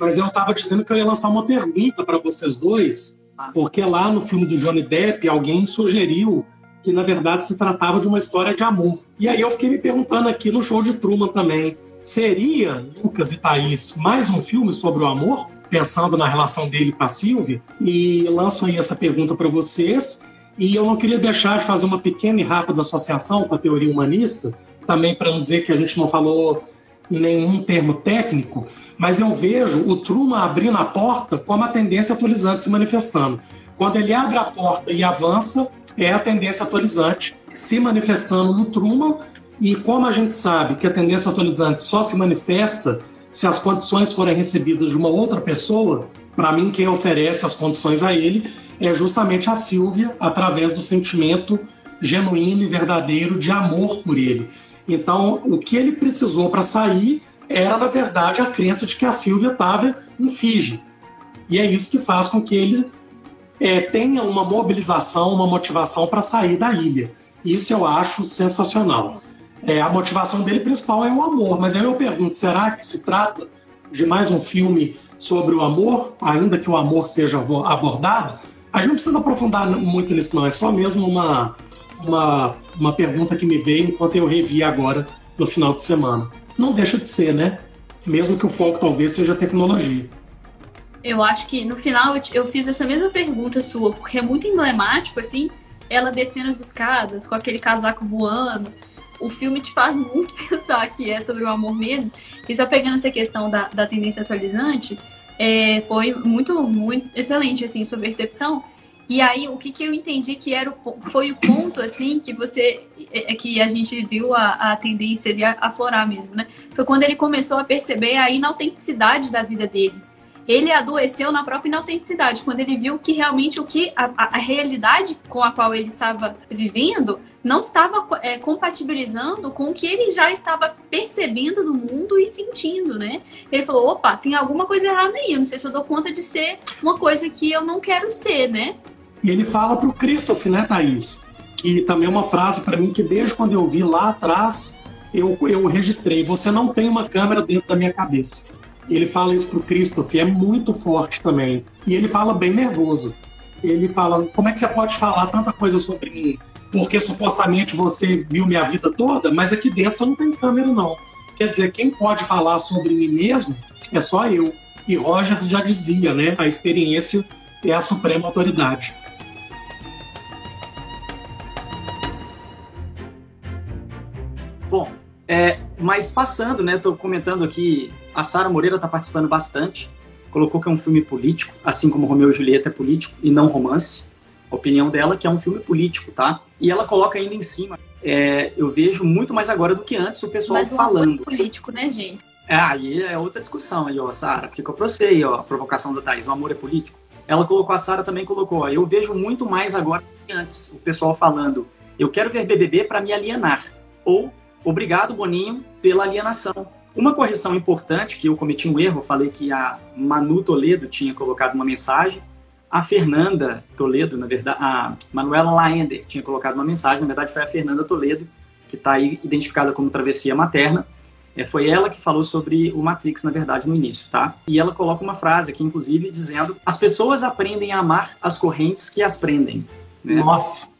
Mas eu estava dizendo que eu ia lançar uma pergunta para vocês dois, porque lá no filme do Johnny Depp alguém sugeriu que na verdade se tratava de uma história de amor. E aí eu fiquei me perguntando aqui no show de Truman também Seria, Lucas e Thaís, mais um filme sobre o amor? Pensando na relação dele com a Silvia? E lanço aí essa pergunta para vocês. E eu não queria deixar de fazer uma pequena e rápida associação com a teoria humanista, também para não dizer que a gente não falou nenhum termo técnico, mas eu vejo o Truman abrindo a porta como a tendência atualizante se manifestando. Quando ele abre a porta e avança, é a tendência atualizante se manifestando no Truman e como a gente sabe que a tendência atualizante só se manifesta se as condições forem recebidas de uma outra pessoa, para mim quem oferece as condições a ele é justamente a Silvia, através do sentimento genuíno e verdadeiro de amor por ele. Então, o que ele precisou para sair era, na verdade, a crença de que a Silvia estava em Fiji. E é isso que faz com que ele é, tenha uma mobilização, uma motivação para sair da ilha. Isso eu acho sensacional. É, a motivação dele principal é o amor. Mas aí eu pergunto: será que se trata de mais um filme sobre o amor, ainda que o amor seja abordado? A gente não precisa aprofundar muito nisso, não. É só mesmo uma, uma, uma pergunta que me veio enquanto eu revi agora no final de semana. Não deixa de ser, né? Mesmo que o foco talvez seja tecnologia. Eu acho que no final eu fiz essa mesma pergunta sua, porque é muito emblemático, assim, ela descendo as escadas com aquele casaco voando o filme te faz muito pensar que é sobre o amor mesmo. E só pegando essa questão da, da tendência atualizante, é, foi muito, muito excelente, assim, sua percepção. E aí, o que, que eu entendi que era o, foi o ponto, assim, que você, é, é, que a gente viu a, a tendência de aflorar mesmo, né? Foi quando ele começou a perceber a inautenticidade da vida dele. Ele adoeceu na própria inautenticidade, quando ele viu que realmente o que a, a realidade com a qual ele estava vivendo não estava é, compatibilizando com o que ele já estava percebendo do mundo e sentindo, né? Ele falou: opa, tem alguma coisa errada aí, não sei se eu dou conta de ser uma coisa que eu não quero ser, né? E ele fala para o Christoph, né, Thaís? Que também é uma frase para mim que desde quando eu vi lá atrás, eu, eu registrei: você não tem uma câmera dentro da minha cabeça. Ele fala isso pro Christopher, é muito forte também. E ele fala bem nervoso. Ele fala: como é que você pode falar tanta coisa sobre mim? Porque supostamente você viu minha vida toda, mas aqui dentro você não tem câmera, não. Quer dizer, quem pode falar sobre mim mesmo é só eu. E Roger já dizia, né? A experiência é a suprema autoridade. Bom, é, mas passando, né? Estou comentando aqui, a Sara Moreira está participando bastante. Colocou que é um filme político, assim como Romeu e Julieta é político e não romance. A opinião dela é que é um filme político, tá? E ela coloca ainda em cima. É, eu vejo muito mais agora do que antes o pessoal Mas falando. Um político, né, gente? É, aí é outra discussão aí, ó, Sara. Fica pra você aí, ó, a provocação da Thaís. O amor é político. Ela colocou, a Sara também colocou, ó, eu vejo muito mais agora do que antes o pessoal falando. Eu quero ver BBB para me alienar. Ou Obrigado, Boninho, pela alienação. Uma correção importante, que eu cometi um erro, falei que a Manu Toledo tinha colocado uma mensagem, a Fernanda Toledo, na verdade, a Manuela Laender tinha colocado uma mensagem, na verdade foi a Fernanda Toledo, que está aí identificada como travessia materna. É, foi ela que falou sobre o Matrix, na verdade, no início, tá? E ela coloca uma frase aqui, inclusive, dizendo: as pessoas aprendem a amar as correntes que as prendem. Né? Nossa!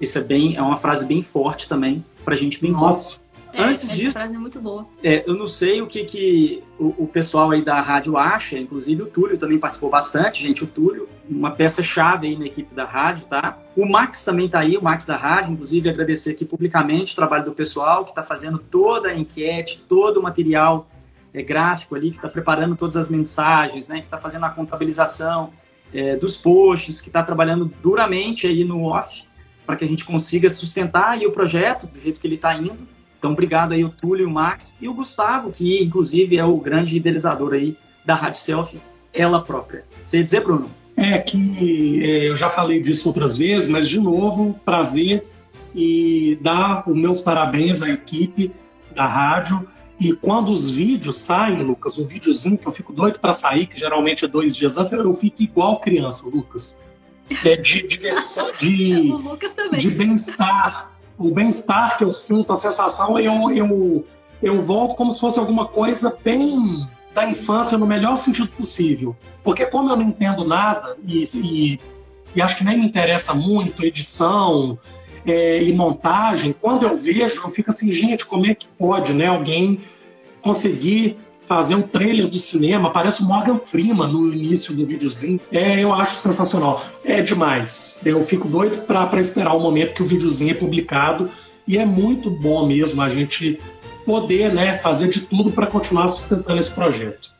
Isso é bem, é uma frase bem forte também para a gente pensar. Nossa! É, Antes essa disso, frase é muito boa. É, eu não sei o que, que o, o, pessoal aí da rádio acha, inclusive o Túlio também participou bastante, gente. O Túlio, uma peça-chave aí na equipe da rádio, tá? O Max também tá aí, o Max da rádio, inclusive agradecer aqui publicamente o trabalho do pessoal que está fazendo toda a enquete, todo o material é, gráfico ali, que está preparando todas as mensagens, né? Que está fazendo a contabilização é, dos posts, que está trabalhando duramente aí no off para que a gente consiga sustentar aí o projeto do jeito que ele está indo. Então, obrigado aí o Túlio, o Max e o Gustavo, que inclusive é o grande idealizador aí da Rádio Selfie, ela própria. Você ia dizer, Bruno? É que é, eu já falei disso outras vezes, mas de novo, prazer e dar os meus parabéns à equipe da rádio. E quando os vídeos saem, Lucas, o videozinho que eu fico doido para sair, que geralmente é dois dias antes, eu fico igual criança, Lucas. É de diversão, de, de bem-estar o bem-estar que eu sinto, a sensação, eu, eu, eu volto como se fosse alguma coisa bem da infância no melhor sentido possível. Porque como eu não entendo nada e, e, e acho que nem me interessa muito edição é, e montagem, quando eu vejo, eu fico assim, gente, como é que pode né, alguém conseguir fazer um trailer do cinema, parece o Morgan Freeman no início do videozinho. É, eu acho sensacional. É demais. Eu fico doido para esperar o momento que o videozinho é publicado e é muito bom mesmo a gente poder, né, fazer de tudo para continuar sustentando esse projeto.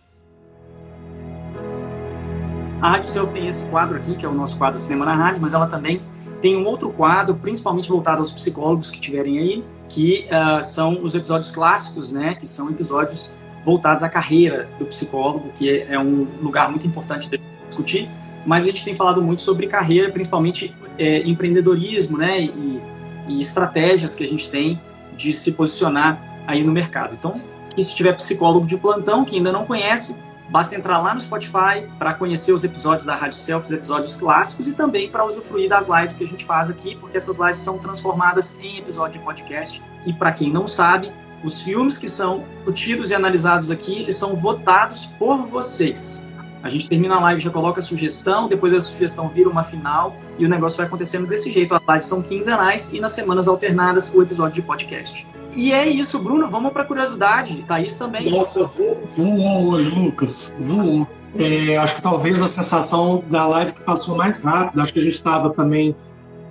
A Rádio Céu tem esse quadro aqui, que é o nosso quadro Cinema na Rádio, mas ela também tem um outro quadro, principalmente voltado aos psicólogos que tiverem aí, que uh, são os episódios clássicos, né? Que são episódios voltados à carreira do psicólogo, que é, é um lugar muito importante de discutir. Mas a gente tem falado muito sobre carreira, principalmente é, empreendedorismo, né? E, e, estratégias que a gente tem de se posicionar aí no mercado. Então, se tiver psicólogo de plantão que ainda não conhece, basta entrar lá no Spotify para conhecer os episódios da Rádio Self, os episódios clássicos e também para usufruir das lives que a gente faz aqui, porque essas lives são transformadas em episódio de podcast. E para quem não sabe, os filmes que são discutidos e analisados aqui, eles são votados por vocês. A gente termina a live, já coloca a sugestão, depois a sugestão vira uma final e o negócio vai acontecendo desse jeito. As lives são quinzenais e nas semanas alternadas o episódio de podcast. E é isso, Bruno. Vamos para curiosidade. Thaís também. Nossa, voou hoje, Lucas. Voou. É, acho que talvez a sensação da live que passou mais rápido. Acho que a gente estava também.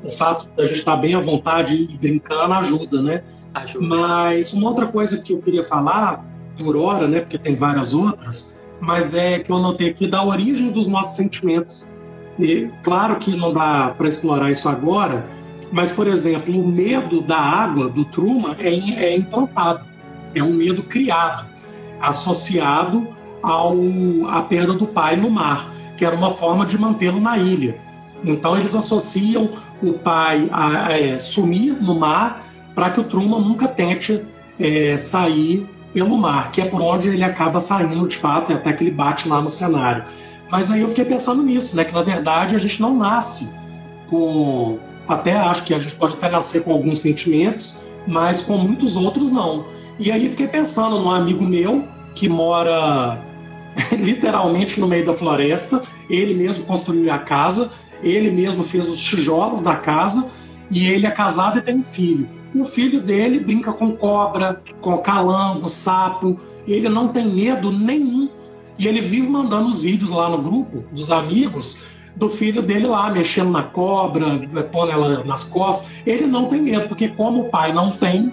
O fato da gente estar bem à vontade e brincando ajuda, né? Mas uma outra coisa que eu queria falar, por hora, né, porque tem várias outras, mas é que eu notei aqui da origem dos nossos sentimentos. E, claro que não dá para explorar isso agora, mas, por exemplo, o medo da água do Truman é, é implantado, é um medo criado, associado ao, à perda do pai no mar, que era uma forma de mantê-lo na ilha. Então, eles associam o pai a, a, é, sumir no mar para que o Truman nunca tente é, sair pelo mar, que é por onde ele acaba saindo de fato, e até que ele bate lá no cenário. Mas aí eu fiquei pensando nisso, né? Que na verdade a gente não nasce com. Até acho que a gente pode até nascer com alguns sentimentos, mas com muitos outros não. E aí fiquei pensando num amigo meu que mora literalmente no meio da floresta. Ele mesmo construiu a casa, ele mesmo fez os tijolos da casa e ele é casado e tem um filho. O filho dele brinca com cobra, com calango, sapo. Ele não tem medo nenhum. E ele vive mandando os vídeos lá no grupo dos amigos do filho dele lá, mexendo na cobra, pondo ela nas costas. Ele não tem medo, porque como o pai não tem,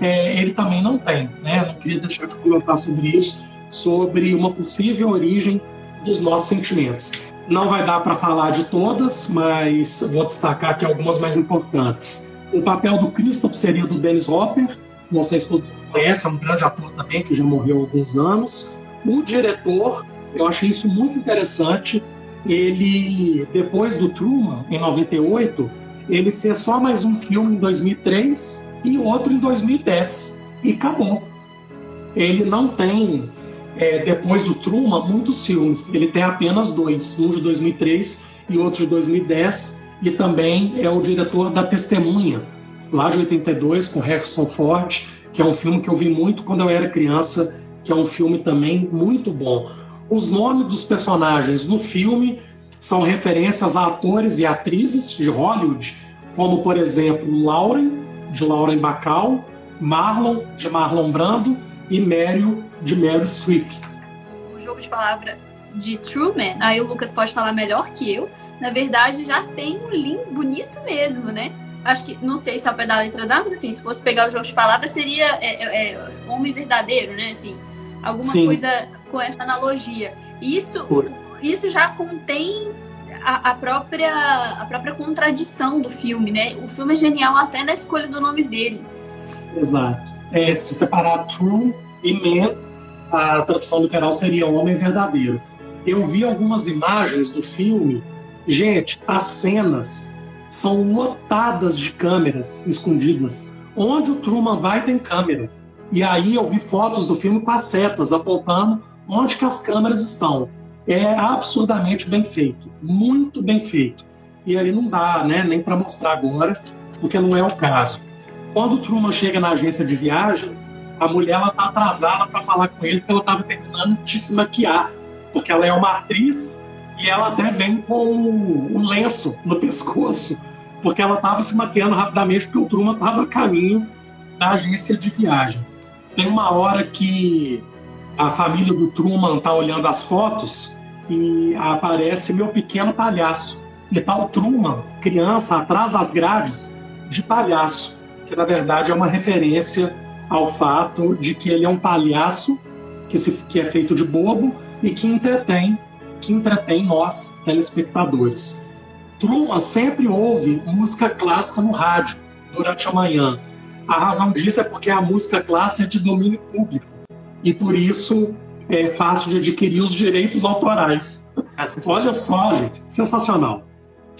é, ele também não tem. Né? Não queria deixar de comentar sobre isso, sobre uma possível origem dos nossos sentimentos. Não vai dar para falar de todas, mas vou destacar aqui algumas mais importantes. O papel do Christoph seria do Dennis Hopper, não sei se todo mundo conhece, é um grande ator também que já morreu há alguns anos. O diretor, eu achei isso muito interessante. Ele, depois do Truman, em 98, ele fez só mais um filme em 2003 e outro em 2010 e acabou. Ele não tem, é, depois do Truman, muitos filmes. Ele tem apenas dois, um de 2003 e outro de 2010 e também é o diretor da Testemunha, lá de 82, com Harrison Ford, que é um filme que eu vi muito quando eu era criança, que é um filme também muito bom. Os nomes dos personagens no filme são referências a atores e atrizes de Hollywood, como, por exemplo, Lauren, de Lauren Bacall, Marlon, de Marlon Brando, e Meryl, de Meryl Streep. O jogo de palavra de Truman, aí o Lucas pode falar melhor que eu, na verdade já tem um limbo nisso mesmo, né? Acho que, não sei se é o pé da letra da, mas assim, se fosse pegar o jogo de palavras, seria é, é, é homem verdadeiro, né? Assim, alguma Sim. coisa com essa analogia. Isso, isso já contém a, a, própria, a própria contradição do filme, né? O filme é genial até na escolha do nome dele. Exato. É, se separar true e man, a tradução literal seria homem verdadeiro. Eu vi algumas imagens do filme. Gente, as cenas são lotadas de câmeras escondidas. Onde o Truman vai tem câmera. E aí eu vi fotos do filme com as setas apontando onde que as câmeras estão. É absurdamente bem feito, muito bem feito. E aí não dá, né, nem para mostrar agora, porque não é o caso. Quando o Truman chega na agência de viagem, a mulher ela tá atrasada para falar com ele porque ela estava terminando de se maquiar porque ela é uma atriz e ela até vem com um lenço no pescoço, porque ela estava se maquiando rapidamente porque o Truman estava a caminho da agência de viagem. Tem uma hora que a família do Truman está olhando as fotos e aparece meu pequeno palhaço. E tá Truman, criança, atrás das grades, de palhaço, que na verdade é uma referência ao fato de que ele é um palhaço que, se, que é feito de bobo e que entretém, que entretém nós, telespectadores. Truman sempre ouve música clássica no rádio durante a manhã. A razão disso é porque a música clássica é de domínio público e por isso é fácil de adquirir os direitos autorais. É Olha só, gente, sensacional.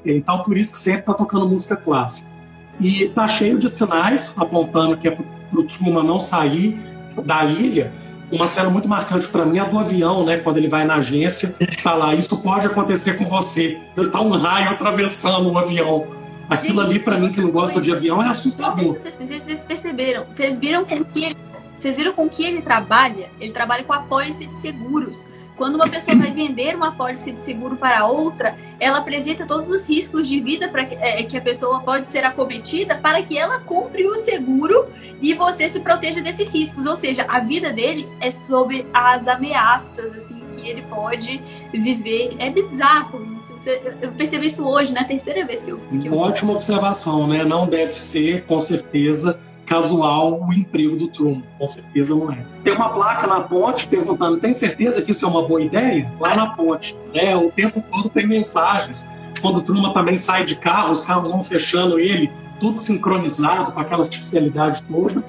Então, por isso que sempre está tocando música clássica. E está cheio de sinais apontando que é para o Truman não sair da ilha uma cena muito marcante para mim é a do avião, né? Quando ele vai na agência, falar isso pode acontecer com você. Tá um raio atravessando o avião. Aquilo Gente, ali para mim que não gosta de avião é assustador. Não sei se vocês, vocês perceberam. Vocês viram com que ele, vocês viram com que ele trabalha? Ele trabalha com a pólice de seguros. Quando uma pessoa vai vender uma pólice de seguro para outra, ela apresenta todos os riscos de vida para que, é, que a pessoa pode ser acometida para que ela compre o seguro e você se proteja desses riscos. Ou seja, a vida dele é sobre as ameaças assim que ele pode viver. É bizarro isso. Eu percebi isso hoje, na né? terceira vez que eu. Que eu... Ótima observação, né? Não deve ser, com certeza, casual o emprego do Truman. Com certeza não é. Tem uma placa na ponte perguntando: tem certeza que isso é uma boa ideia? Lá na ponte. Né? O tempo todo tem mensagens. Quando o Truman também sai de carro, os carros vão fechando ele, tudo sincronizado com aquela artificialidade toda.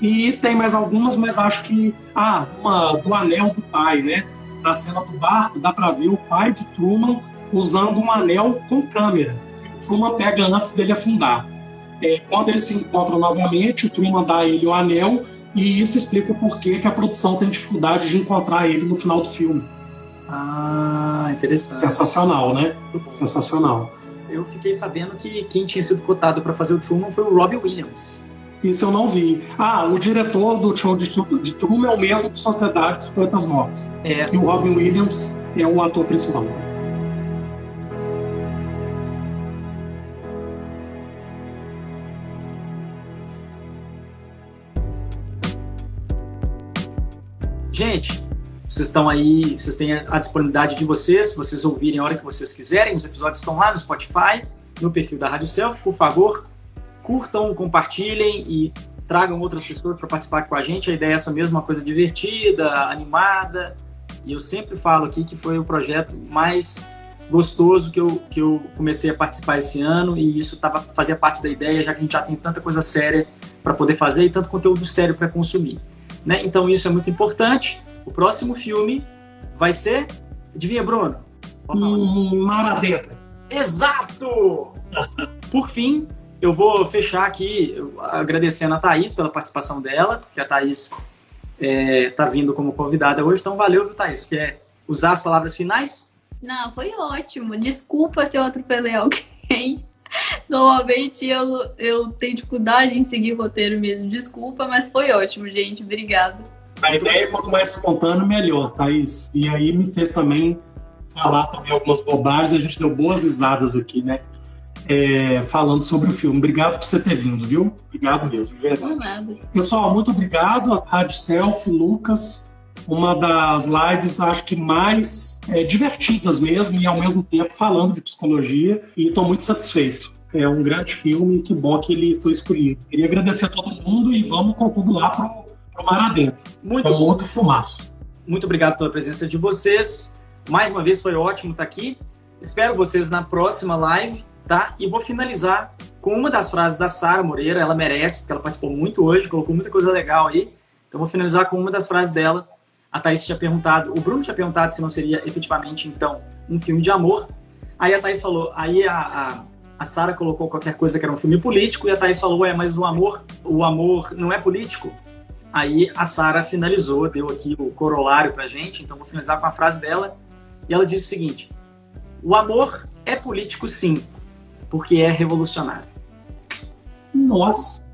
E tem mais algumas, mas acho que. Ah, uma do anel do pai, né? Na cena do barco, dá para ver o pai de Truman usando um anel com câmera. O Truman pega antes dele afundar. É, quando eles se encontram novamente, o Truman dá a ele o anel e isso explica por que, que a produção tem dificuldade de encontrar ele no final do filme. Ah, interessante. Sensacional, né? Sensacional. Eu fiquei sabendo que quem tinha sido cotado para fazer o Truman foi o Robbie Williams. Isso eu não vi. Ah, o diretor do show de, de Truman é o mesmo de Sociedade dos Poetas Mortos. É. E o Robin Williams é o ator principal. Gente, vocês estão aí, vocês têm a disponibilidade de vocês, vocês ouvirem a hora que vocês quiserem. Os episódios estão lá no Spotify, no perfil da Rádio Self. Por favor, curtam, compartilhem e tragam outras pessoas para participar com a gente. A ideia é essa mesma coisa divertida, animada. E eu sempre falo aqui que foi o projeto mais gostoso que eu, que eu comecei a participar esse ano e isso tava, fazia parte da ideia, já que a gente já tem tanta coisa séria para poder fazer e tanto conteúdo sério para consumir. Né? Então isso é muito importante. O próximo filme vai ser. Adivinha, Bruno? Maradeta. Exato! Por fim, eu vou fechar aqui agradecendo a Thaís pela participação dela, porque a Thaís está é, vindo como convidada hoje. Então, valeu, viu, Thaís? Quer usar as palavras finais? Não, foi ótimo. Desculpa se eu atropelei alguém. Normalmente eu, eu tenho dificuldade em seguir roteiro mesmo. Desculpa, mas foi ótimo, gente. Obrigada. A ideia é quanto mais espontâneo, melhor, Thaís. E aí me fez também falar também algumas bobagens. A gente deu boas risadas aqui, né? É, falando sobre o filme. Obrigado por você ter vindo, viu? Obrigado mesmo, de verdade. Não nada. Pessoal, muito obrigado. Rádio Selfie, Lucas. Uma das lives, acho que mais é, divertidas mesmo, e ao mesmo tempo falando de psicologia. E estou muito satisfeito. É um grande filme e que bom que ele foi escolhido. Queria agradecer a todo mundo e vamos com tudo lá pro pro mar adentro. Muito com outro fumaço. Muito obrigado pela presença de vocês. Mais uma vez foi ótimo estar aqui. Espero vocês na próxima live, tá? E vou finalizar com uma das frases da Sara Moreira. Ela merece, porque ela participou muito hoje, colocou muita coisa legal aí. Então vou finalizar com uma das frases dela. A Thaís tinha perguntado, o Bruno tinha perguntado se não seria efetivamente, então, um filme de amor. Aí a Thaís falou, aí a, a, a Sara colocou qualquer coisa que era um filme político, e a Thaís falou, é, mas o amor, o amor não é político? Aí a Sara finalizou, deu aqui o corolário pra gente, então vou finalizar com a frase dela. E ela disse o seguinte: O amor é político sim, porque é revolucionário. Nossa!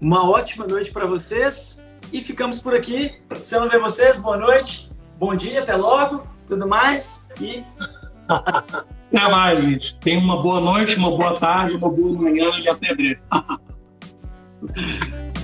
Uma ótima noite para vocês e ficamos por aqui. Se eu não ver vocês, boa noite, bom dia, até logo, tudo mais e. Até mais, gente. Tenha uma boa noite, uma boa tarde, uma boa manhã e até breve.